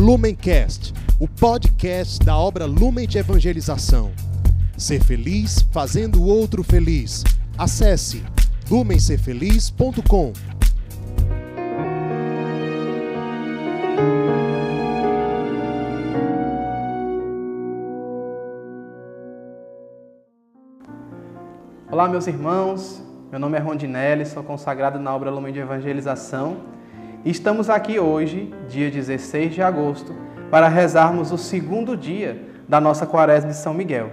Lumencast, o podcast da obra Lumen de Evangelização. Ser feliz fazendo o outro feliz. Acesse lumencerfeliz.com. Olá, meus irmãos. Meu nome é Rondinelli, sou consagrado na obra Lumen de Evangelização. Estamos aqui hoje, dia 16 de agosto, para rezarmos o segundo dia da nossa quaresma de São Miguel.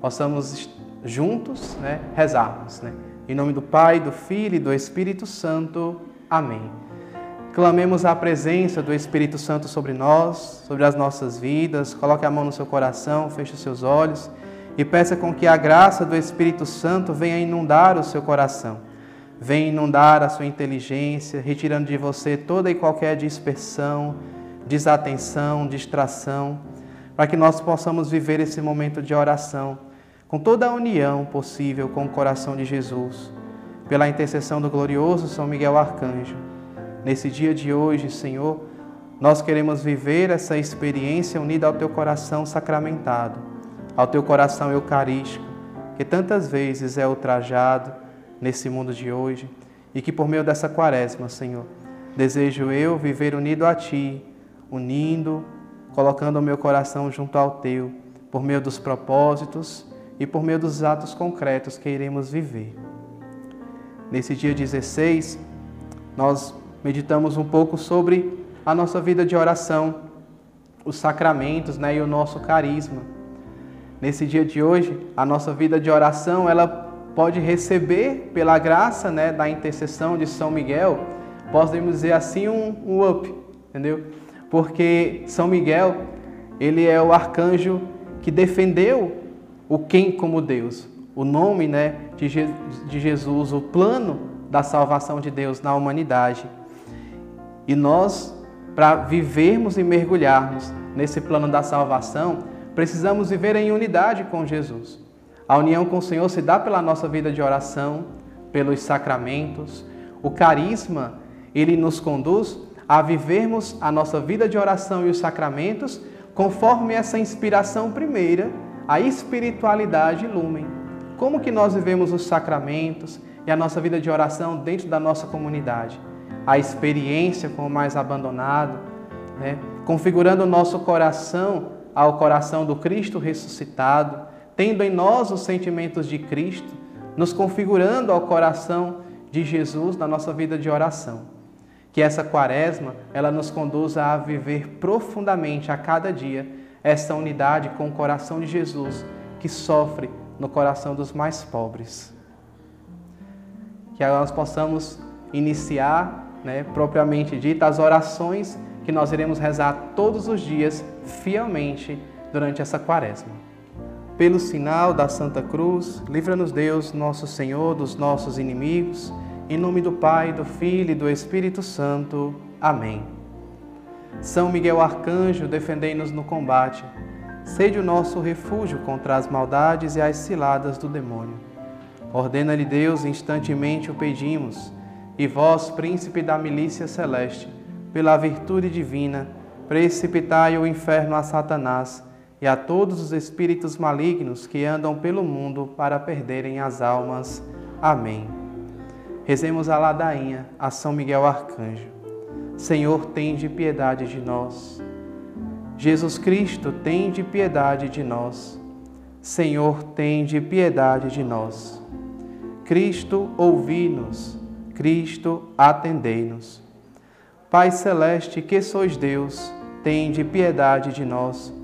Possamos juntos né, rezarmos. Né? Em nome do Pai, do Filho e do Espírito Santo. Amém. Clamemos a presença do Espírito Santo sobre nós, sobre as nossas vidas. Coloque a mão no seu coração, feche os seus olhos e peça com que a graça do Espírito Santo venha inundar o seu coração, venha inundar a sua inteligência, retirando de você toda e qualquer dispersão, desatenção, distração, para que nós possamos viver esse momento de oração com toda a união possível com o coração de Jesus, pela intercessão do glorioso São Miguel Arcanjo. Nesse dia de hoje, Senhor, nós queremos viver essa experiência unida ao teu coração sacramentado ao teu coração eucarístico, que tantas vezes é ultrajado nesse mundo de hoje e que por meio dessa quaresma, Senhor, desejo eu viver unido a Ti, unindo, colocando o meu coração junto ao Teu, por meio dos propósitos e por meio dos atos concretos que iremos viver. Nesse dia 16, nós meditamos um pouco sobre a nossa vida de oração, os sacramentos né, e o nosso carisma. Nesse dia de hoje, a nossa vida de oração, ela pode receber pela graça, né, da intercessão de São Miguel, podemos dizer assim um, um up, entendeu? Porque São Miguel, ele é o arcanjo que defendeu o quem como Deus, o nome, né, de, Je de Jesus, o plano da salvação de Deus na humanidade. E nós, para vivermos e mergulharmos nesse plano da salvação, Precisamos viver em unidade com Jesus. A união com o Senhor se dá pela nossa vida de oração, pelos sacramentos. O carisma, ele nos conduz a vivermos a nossa vida de oração e os sacramentos conforme essa inspiração primeira, a espiritualidade lumen. Como que nós vivemos os sacramentos e a nossa vida de oração dentro da nossa comunidade? A experiência com o mais abandonado, né? configurando o nosso coração ao coração do Cristo ressuscitado, tendo em nós os sentimentos de Cristo, nos configurando ao coração de Jesus na nossa vida de oração. Que essa quaresma, ela nos conduza a viver profundamente a cada dia essa unidade com o coração de Jesus, que sofre no coração dos mais pobres. Que nós possamos iniciar, né, propriamente dita, as orações que nós iremos rezar todos os dias fielmente durante essa quaresma. Pelo sinal da Santa Cruz, livra-nos Deus, nosso Senhor, dos nossos inimigos. Em nome do Pai, do Filho e do Espírito Santo. Amém. São Miguel Arcanjo, defendei-nos no combate. Sede o nosso refúgio contra as maldades e as ciladas do demônio. Ordena-lhe Deus, instantemente o pedimos, e vós, príncipe da milícia celeste, pela virtude divina, precipitai o inferno a Satanás e a todos os espíritos malignos que andam pelo mundo para perderem as almas. Amém. Rezemos a ladainha a São Miguel Arcanjo. Senhor, tende piedade de nós. Jesus Cristo, tende piedade de nós. Senhor, tende piedade de nós. Cristo, ouvi-nos. Cristo, atendei-nos. Pai celeste, que sois Deus, tende piedade de nós.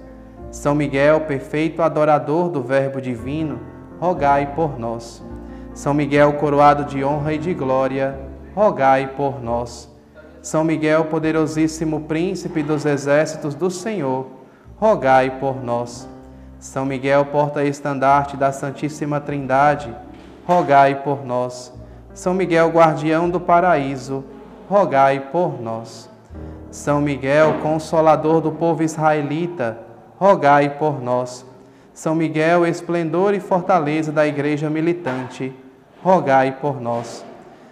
São Miguel, perfeito adorador do Verbo divino, rogai por nós. São Miguel, coroado de honra e de glória, rogai por nós. São Miguel, poderosíssimo príncipe dos exércitos do Senhor, rogai por nós. São Miguel, porta-estandarte da Santíssima Trindade, rogai por nós. São Miguel, guardião do paraíso, rogai por nós. São Miguel, consolador do povo israelita, rogai por nós. São Miguel, esplendor e fortaleza da igreja militante, rogai por nós.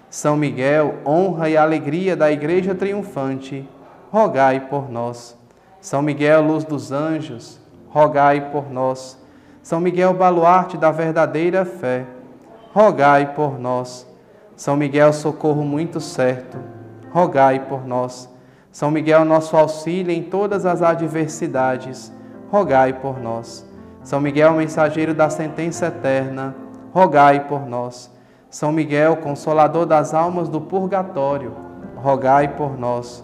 São Miguel, honra e alegria da igreja triunfante, rogai por nós. São Miguel, luz dos anjos, rogai por nós. São Miguel, baluarte da verdadeira fé, rogai por nós. São Miguel, socorro muito certo, rogai por nós. São Miguel, nosso auxílio em todas as adversidades, rogai por nós. São Miguel, mensageiro da sentença eterna, rogai por nós. São Miguel, consolador das almas do purgatório, rogai por nós.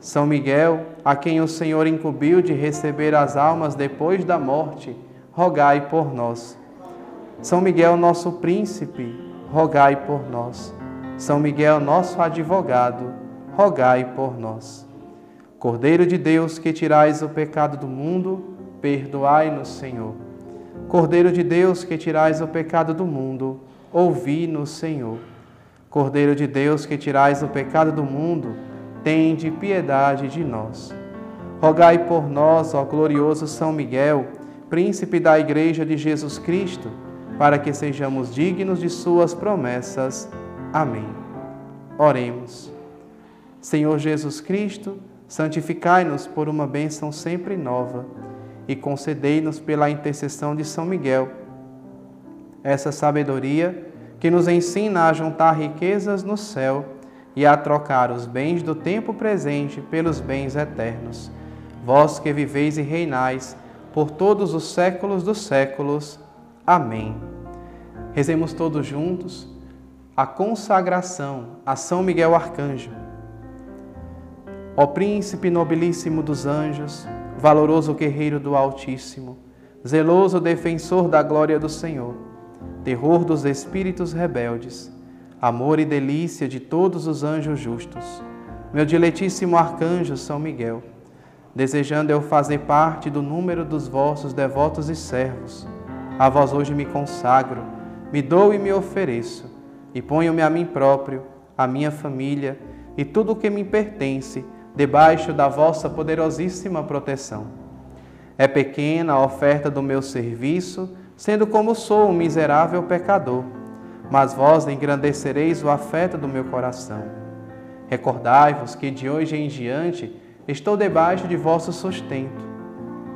São Miguel, a quem o Senhor incumbiu de receber as almas depois da morte, rogai por nós. São Miguel, nosso príncipe, rogai por nós. São Miguel, nosso advogado, rogai por nós. Cordeiro de Deus, que tirais o pecado do mundo, perdoai-nos, Senhor. Cordeiro de Deus, que tirais o pecado do mundo, ouvi-nos, Senhor. Cordeiro de Deus, que tirais o pecado do mundo, tende piedade de nós. Rogai por nós, ó glorioso São Miguel, príncipe da Igreja de Jesus Cristo, para que sejamos dignos de Suas promessas. Amém. Oremos. Senhor Jesus Cristo, santificai-nos por uma bênção sempre nova e concedei-nos pela intercessão de São Miguel essa sabedoria que nos ensina a juntar riquezas no céu e a trocar os bens do tempo presente pelos bens eternos. Vós que viveis e reinais por todos os séculos dos séculos. Amém. Rezemos todos juntos a consagração a São Miguel Arcanjo. Ó príncipe nobilíssimo dos anjos, valoroso guerreiro do Altíssimo, zeloso defensor da glória do Senhor, terror dos espíritos rebeldes, amor e delícia de todos os anjos justos, meu diletíssimo arcanjo São Miguel, desejando eu fazer parte do número dos vossos devotos e servos, a vós hoje me consagro, me dou e me ofereço, e ponho-me a mim próprio, a minha família e tudo o que me pertence, debaixo da vossa poderosíssima proteção. É pequena a oferta do meu serviço, sendo como sou um miserável pecador mas vós engrandecereis o afeto do meu coração. Recordai-vos que de hoje em diante estou debaixo de vosso sustento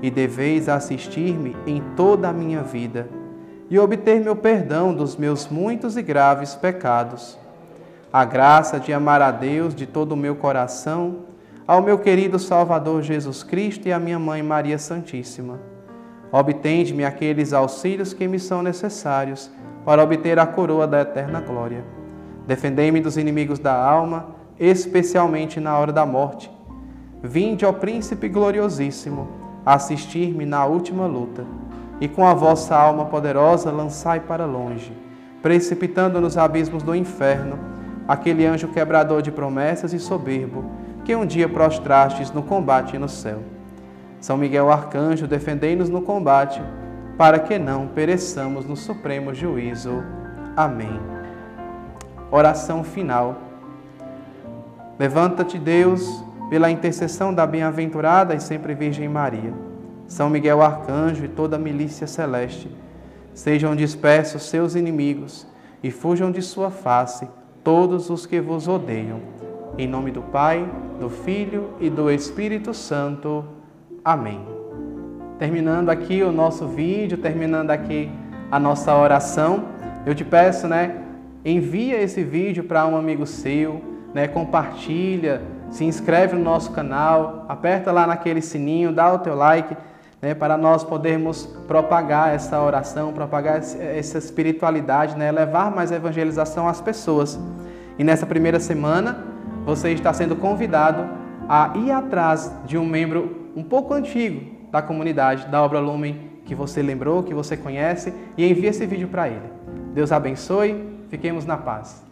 e deveis assistir-me em toda a minha vida e obter meu perdão dos meus muitos e graves pecados. A graça de amar a Deus de todo o meu coração, ao meu querido Salvador Jesus Cristo e à minha mãe Maria Santíssima. Obtende-me aqueles auxílios que me são necessários para obter a coroa da eterna glória. Defendei-me dos inimigos da alma, especialmente na hora da morte. Vinde, ó Príncipe gloriosíssimo, assistir-me na última luta, e com a vossa alma poderosa lançai para longe, precipitando nos abismos do inferno, aquele anjo quebrador de promessas e soberbo, que um dia prostrastes no combate no céu. São Miguel Arcanjo, defendei-nos no combate, para que não pereçamos no supremo juízo. Amém. Oração final. Levanta-te, Deus, pela intercessão da bem-aventurada e sempre Virgem Maria. São Miguel Arcanjo e toda a milícia celeste, sejam dispersos seus inimigos e fujam de sua face todos os que vos odeiam. Em nome do Pai, do Filho e do Espírito Santo. Amém terminando aqui o nosso vídeo, terminando aqui a nossa oração, eu te peço, né, envia esse vídeo para um amigo seu, né, compartilha, se inscreve no nosso canal, aperta lá naquele sininho, dá o teu like, né, para nós podermos propagar essa oração, propagar essa espiritualidade, né, levar mais evangelização às pessoas. E nessa primeira semana, você está sendo convidado a ir atrás de um membro um pouco antigo da comunidade da obra Lumen que você lembrou, que você conhece e envie esse vídeo para ele. Deus abençoe, fiquemos na paz.